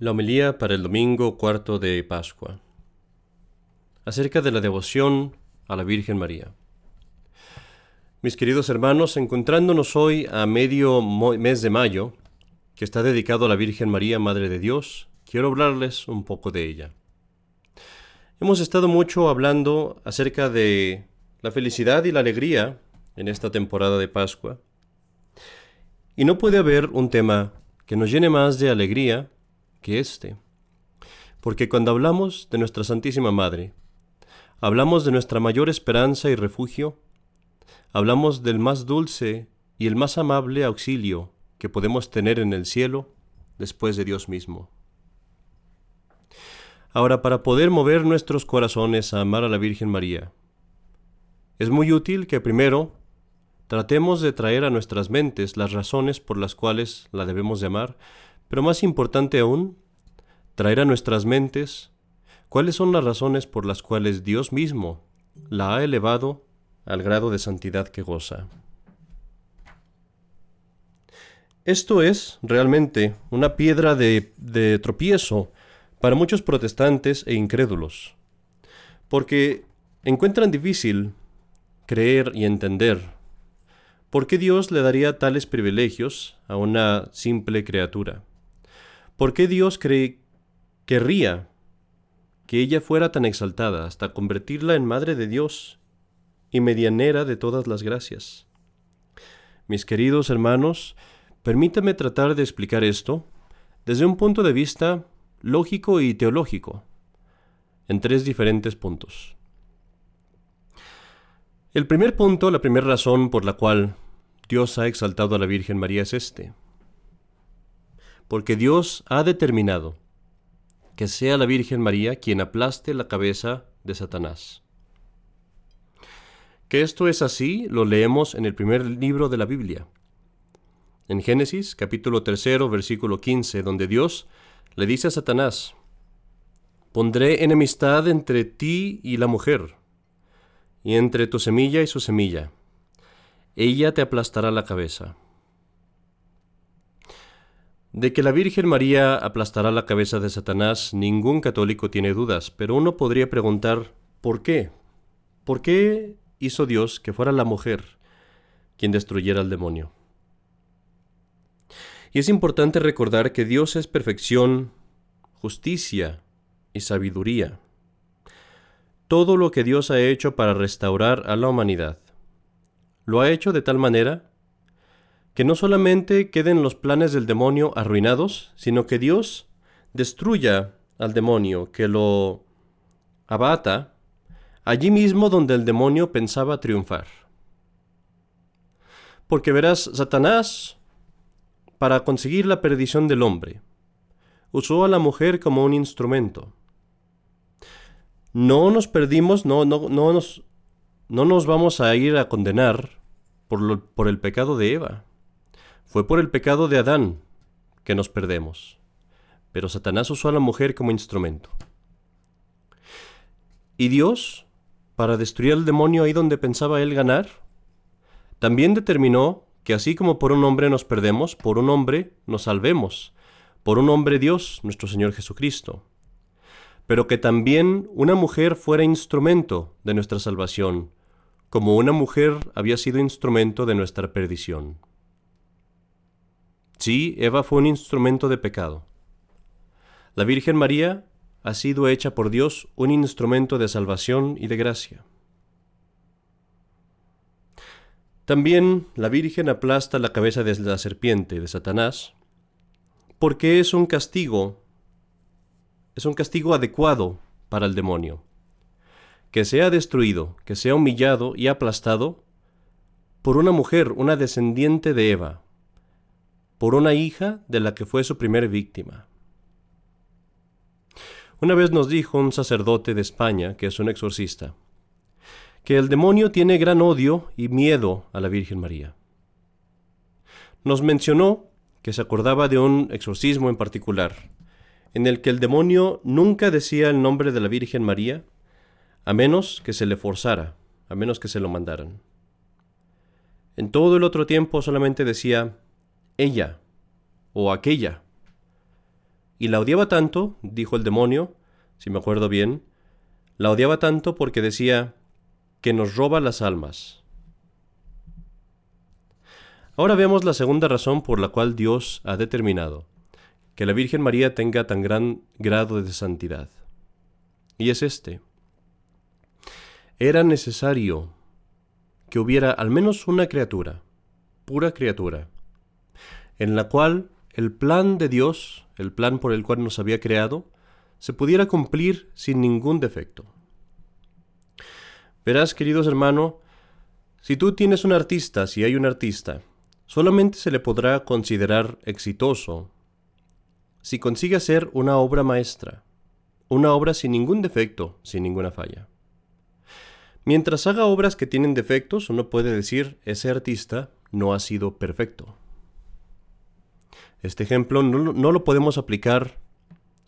La homilía para el domingo cuarto de Pascua. Acerca de la devoción a la Virgen María. Mis queridos hermanos, encontrándonos hoy a medio mes de mayo, que está dedicado a la Virgen María, Madre de Dios, quiero hablarles un poco de ella. Hemos estado mucho hablando acerca de la felicidad y la alegría en esta temporada de Pascua. Y no puede haber un tema que nos llene más de alegría que este. Porque cuando hablamos de nuestra Santísima Madre, hablamos de nuestra mayor esperanza y refugio, hablamos del más dulce y el más amable auxilio que podemos tener en el cielo después de Dios mismo. Ahora, para poder mover nuestros corazones a amar a la Virgen María, es muy útil que primero tratemos de traer a nuestras mentes las razones por las cuales la debemos de amar, pero más importante aún, traer a nuestras mentes cuáles son las razones por las cuales Dios mismo la ha elevado al grado de santidad que goza. Esto es realmente una piedra de, de, tropiezo para muchos protestantes e incrédulos, porque encuentran difícil creer y entender por qué Dios le daría tales privilegios a una simple criatura. ¿Por qué Dios querría que ella fuera tan exaltada hasta convertirla en Madre de Dios y medianera de todas las gracias? Mis queridos hermanos, permítame tratar de explicar esto desde un punto de vista lógico y teológico, en tres diferentes puntos. El primer punto, la primera razón por la cual Dios ha exaltado a la Virgen María es este porque Dios ha determinado que sea la Virgen María quien aplaste la cabeza de Satanás. Que esto es así lo leemos en el primer libro de la Biblia. En Génesis capítulo 3 versículo 15, donde Dios le dice a Satanás, Pondré enemistad entre ti y la mujer, y entre tu semilla y su semilla. Ella te aplastará la cabeza. De que la Virgen María aplastará la cabeza de Satanás, ningún católico tiene dudas, pero uno podría preguntar, ¿por qué? ¿Por qué hizo Dios que fuera la mujer quien destruyera al demonio? Y es importante recordar que Dios es perfección, justicia y sabiduría. Todo lo que Dios ha hecho para restaurar a la humanidad, lo ha hecho de tal manera que no solamente queden los planes del demonio arruinados, sino que Dios destruya al demonio, que lo abata allí mismo donde el demonio pensaba triunfar. Porque verás, Satanás, para conseguir la perdición del hombre, usó a la mujer como un instrumento. No nos perdimos, no, no, no, nos, no nos vamos a ir a condenar por, por el pecado de Eva. Fue por el pecado de Adán que nos perdemos, pero Satanás usó a la mujer como instrumento. ¿Y Dios, para destruir al demonio ahí donde pensaba él ganar? También determinó que así como por un hombre nos perdemos, por un hombre nos salvemos, por un hombre Dios, nuestro Señor Jesucristo, pero que también una mujer fuera instrumento de nuestra salvación, como una mujer había sido instrumento de nuestra perdición. Sí, Eva fue un instrumento de pecado. La Virgen María ha sido hecha por Dios un instrumento de salvación y de gracia. También la Virgen aplasta la cabeza de la serpiente de Satanás, porque es un castigo, es un castigo adecuado para el demonio. Que sea destruido, que sea humillado y aplastado por una mujer, una descendiente de Eva, por una hija de la que fue su primer víctima. Una vez nos dijo un sacerdote de España, que es un exorcista, que el demonio tiene gran odio y miedo a la Virgen María. Nos mencionó que se acordaba de un exorcismo en particular, en el que el demonio nunca decía el nombre de la Virgen María, a menos que se le forzara, a menos que se lo mandaran. En todo el otro tiempo solamente decía ella o aquella. Y la odiaba tanto, dijo el demonio, si me acuerdo bien, la odiaba tanto porque decía que nos roba las almas. Ahora vemos la segunda razón por la cual Dios ha determinado que la Virgen María tenga tan gran grado de santidad. Y es este. Era necesario que hubiera al menos una criatura, pura criatura, en la cual el plan de Dios, el plan por el cual nos había creado, se pudiera cumplir sin ningún defecto. Verás, queridos hermanos, si tú tienes un artista, si hay un artista, solamente se le podrá considerar exitoso si consigue hacer una obra maestra, una obra sin ningún defecto, sin ninguna falla. Mientras haga obras que tienen defectos, uno puede decir, ese artista no ha sido perfecto. Este ejemplo no, no, lo podemos aplicar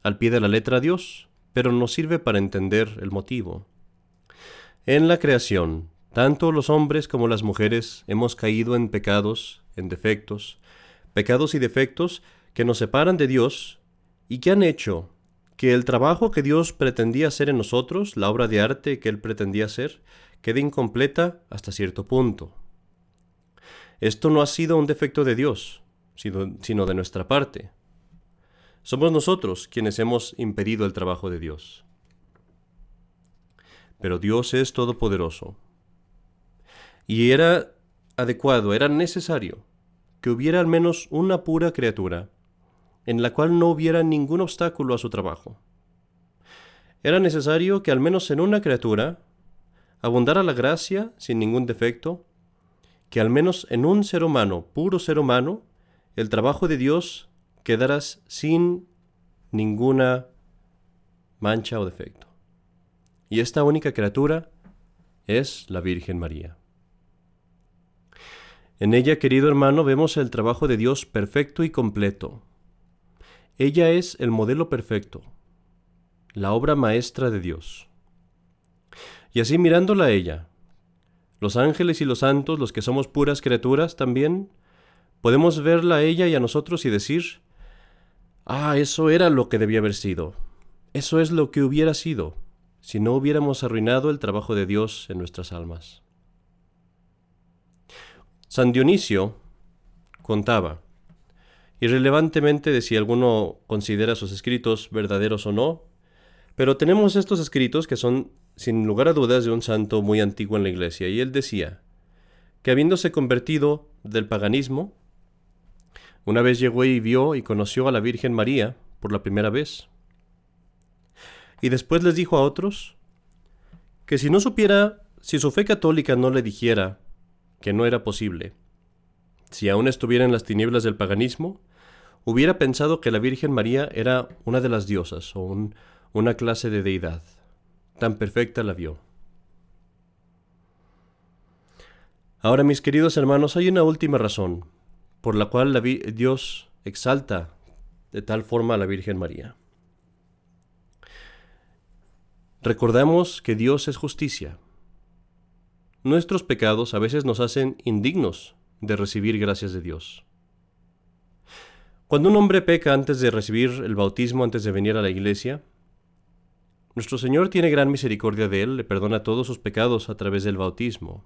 al pie de la letra a Dios, pero nos sirve para entender el motivo. En la creación, tanto los hombres como las mujeres hemos caído en pecados, en defectos, pecados y defectos que nos separan de Dios y que han hecho que el trabajo que Dios pretendía hacer en nosotros, la obra de arte que Él pretendía hacer, quede incompleta hasta cierto punto. Esto no ha sido un defecto de Dios, sino, de nuestra parte. Somos nosotros quienes hemos impedido el trabajo de Dios. Pero Dios es todopoderoso. Y era adecuado, era necesario que hubiera al menos una pura criatura en la cual no hubiera ningún obstáculo a su trabajo. Era necesario que al menos en una criatura abundara la gracia sin ningún defecto, que al menos en un ser humano, puro ser humano, el trabajo de Dios quedara sin ninguna mancha o defecto. Y esta única criatura es la Virgen María. En ella, querido hermano, vemos el trabajo de Dios perfecto y completo. Ella es el modelo perfecto, la obra maestra de Dios. Y así mirándola a ella, los ángeles y los santos, los que somos puras criaturas también, podemos verla a ella y a nosotros y decir, ah, eso era lo que debía haber sido, eso es lo que hubiera sido si no hubiéramos arruinado el trabajo de Dios en nuestras almas. San Dionisio contaba, irrelevantemente de si alguno considera sus escritos verdaderos o no, pero tenemos estos escritos que son, sin lugar a dudas, de un santo muy antiguo en la iglesia, y él decía que habiéndose convertido del paganismo, una vez llegó y vio y conoció a la Virgen María por la primera vez. Y después les dijo a otros que si no supiera, si su fe católica no le dijera que no era posible, si aún estuviera en las tinieblas del paganismo, hubiera pensado que la Virgen María era una de las diosas o una clase de deidad. Tan perfecta la vio. Ahora, mis queridos hermanos, hay una última razón por la cual Dios exalta de tal forma a la Virgen María. Recordamos que Dios es justicia. Nuestros pecados a veces nos hacen indignos de recibir gracias de Dios. Cuando un hombre peca antes de recibir el bautismo, antes de venir a la iglesia, nuestro Señor tiene gran misericordia de él, le perdona todos sus pecados a través del bautismo.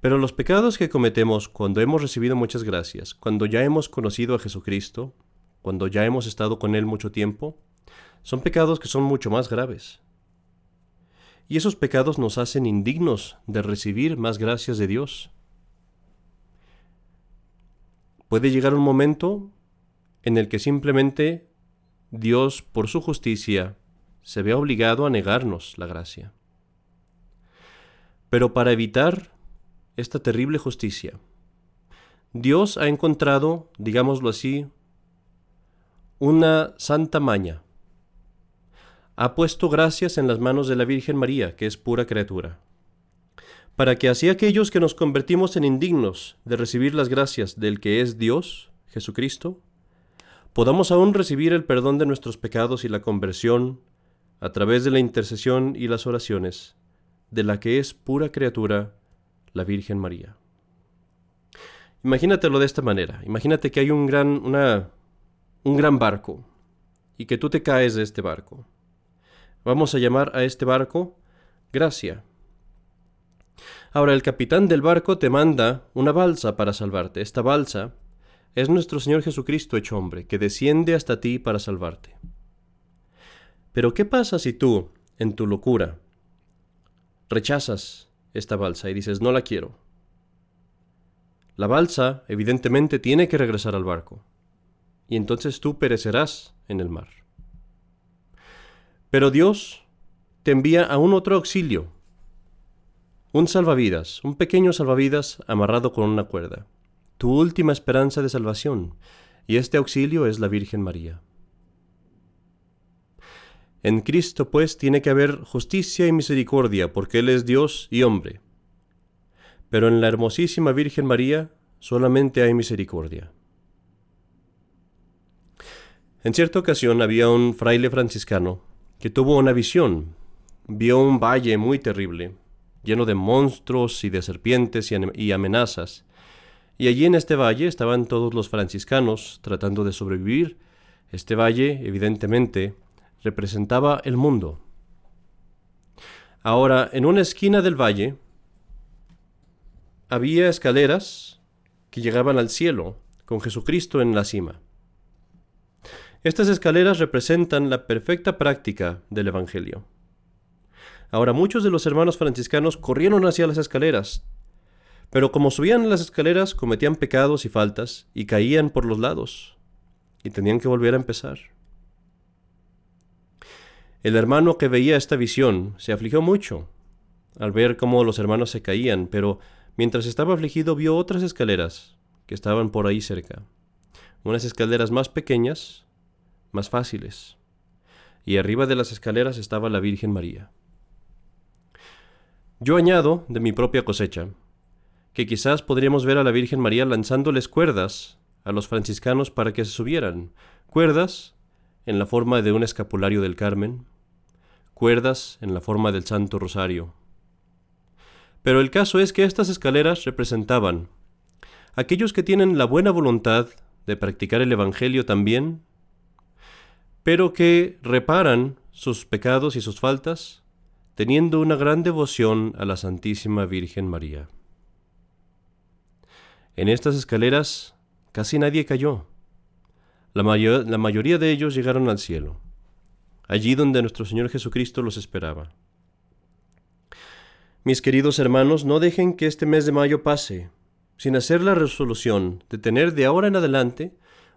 Pero los pecados que cometemos cuando hemos recibido muchas gracias, cuando ya hemos conocido a Jesucristo, cuando ya hemos estado con Él mucho tiempo, son pecados que son mucho más graves. Y esos pecados nos hacen indignos de recibir más gracias de Dios. Puede llegar un momento en el que simplemente Dios, por su justicia, se ve obligado a negarnos la gracia. Pero para evitar esta terrible justicia, Dios ha encontrado, digámoslo así, una santa maña. Ha puesto gracias en las manos de la Virgen María, que es pura criatura para que así aquellos que nos convertimos en indignos de recibir las gracias del que es Dios, Jesucristo, podamos aún recibir el perdón de nuestros pecados y la conversión a través de la intercesión y las oraciones de la que es pura criatura, la Virgen María. Imagínatelo de esta manera. Imagínate que hay un gran, una, un gran barco y que tú te caes de este barco. Vamos a llamar a este barco Gracia. Ahora el capitán del barco te manda una balsa para salvarte. Esta balsa es nuestro Señor Jesucristo hecho hombre, que desciende hasta ti para salvarte. Pero ¿qué pasa si tú, en tu locura, rechazas esta balsa y dices, no la quiero? La balsa, evidentemente, tiene que regresar al barco, y entonces tú perecerás en el mar. Pero Dios te envía a un otro auxilio, un salvavidas, un pequeño salvavidas amarrado con una cuerda, tu última esperanza de salvación, y este auxilio es la Virgen María. En Cristo, pues, tiene que haber justicia y misericordia, porque Él es Dios y hombre. Pero en la hermosísima Virgen María solamente hay misericordia. En cierta ocasión había un fraile franciscano que tuvo una visión. Vio un valle muy terrible, lleno de monstruos y de serpientes y amenazas. Y allí en este valle estaban todos los franciscanos tratando de sobrevivir. Este valle, evidentemente, representaba el mundo. Ahora, en una esquina del valle había escaleras que llegaban al cielo, con Jesucristo en la cima. Estas escaleras representan la perfecta práctica del Evangelio. Ahora muchos de los hermanos franciscanos corrieron hacia las escaleras, pero como subían las escaleras cometían pecados y faltas y caían por los lados, y tenían que volver a empezar. El hermano que veía esta visión se afligió mucho al ver cómo los hermanos se caían, pero mientras estaba afligido vio otras escaleras que estaban por ahí cerca, unas escaleras más pequeñas, más fáciles. Y arriba de las escaleras estaba la Virgen María. Yo añado, de mi propia cosecha, que quizás podríamos ver a la Virgen María lanzándoles cuerdas a los franciscanos para que se subieran, cuerdas en la forma de un escapulario del Carmen, cuerdas en la forma del Santo Rosario. Pero el caso es que estas escaleras representaban aquellos que tienen la buena voluntad de practicar el Evangelio también pero que reparan sus pecados y sus faltas teniendo una gran devoción a la Santísima Virgen María. En estas escaleras casi nadie cayó. La, la, mayoría de ellos llegaron al cielo, allí donde nuestro Señor Jesucristo los esperaba. Mis queridos hermanos, no dejen que este mes de mayo pase sin hacer la resolución de tener de ahora en adelante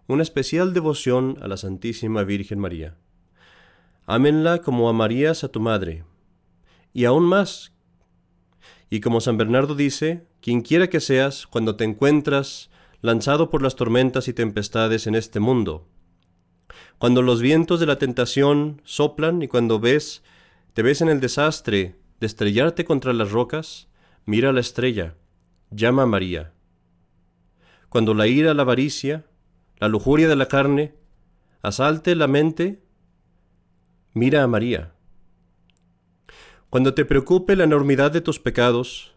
una especial devoción a la Santísima Virgen María. Ámenla como amarías a tu madre, y aún más. Y como San Bernardo dice, quien quiera que seas cuando te encuentras lanzado por las tormentas y tempestades en este mundo, cuando los vientos de la tentación soplan y cuando ves, te ves en el desastre de estrellarte contra las rocas, mira la estrella, llama a María. Cuando la ira, la avaricia, la lujuria de la carne, asalte la mente, mira a María. Cuando te preocupe la enormidad de tus pecados,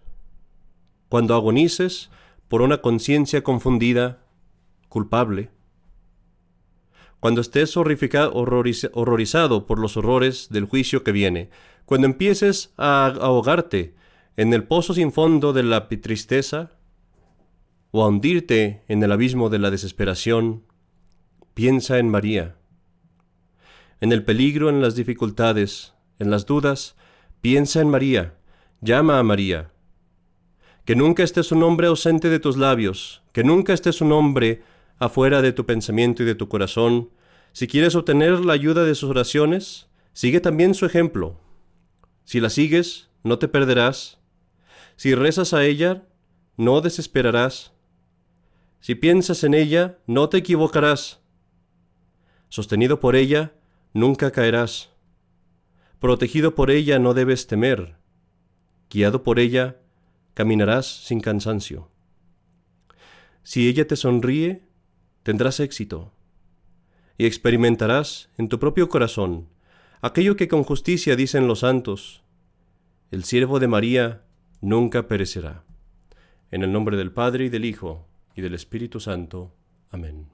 cuando agonices por una conciencia confundida, culpable, cuando estés horrorizado por los horrores del juicio que viene, cuando empieces a ahogarte en el pozo sin fondo de la tristeza, o a hundirte en el abismo de la desesperación, piensa en María. En el peligro, en las dificultades, en las dudas, piensa en María, llama a María. Que nunca esté su nombre ausente de tus labios, que nunca esté su nombre afuera de tu pensamiento y de tu corazón. Si quieres obtener la ayuda de sus oraciones, sigue también su ejemplo. Si la sigues, no te perderás. Si rezas a ella, no desesperarás. Si piensas en ella, no te equivocarás. Sostenido por ella, nunca caerás. Protegido por ella, no debes temer. Guiado por ella, caminarás sin cansancio. Si ella te sonríe, tendrás éxito y experimentarás en tu propio corazón aquello que con justicia dicen los santos, el siervo de María nunca perecerá. En el nombre del Padre y del Hijo y del Espíritu Santo. Amén.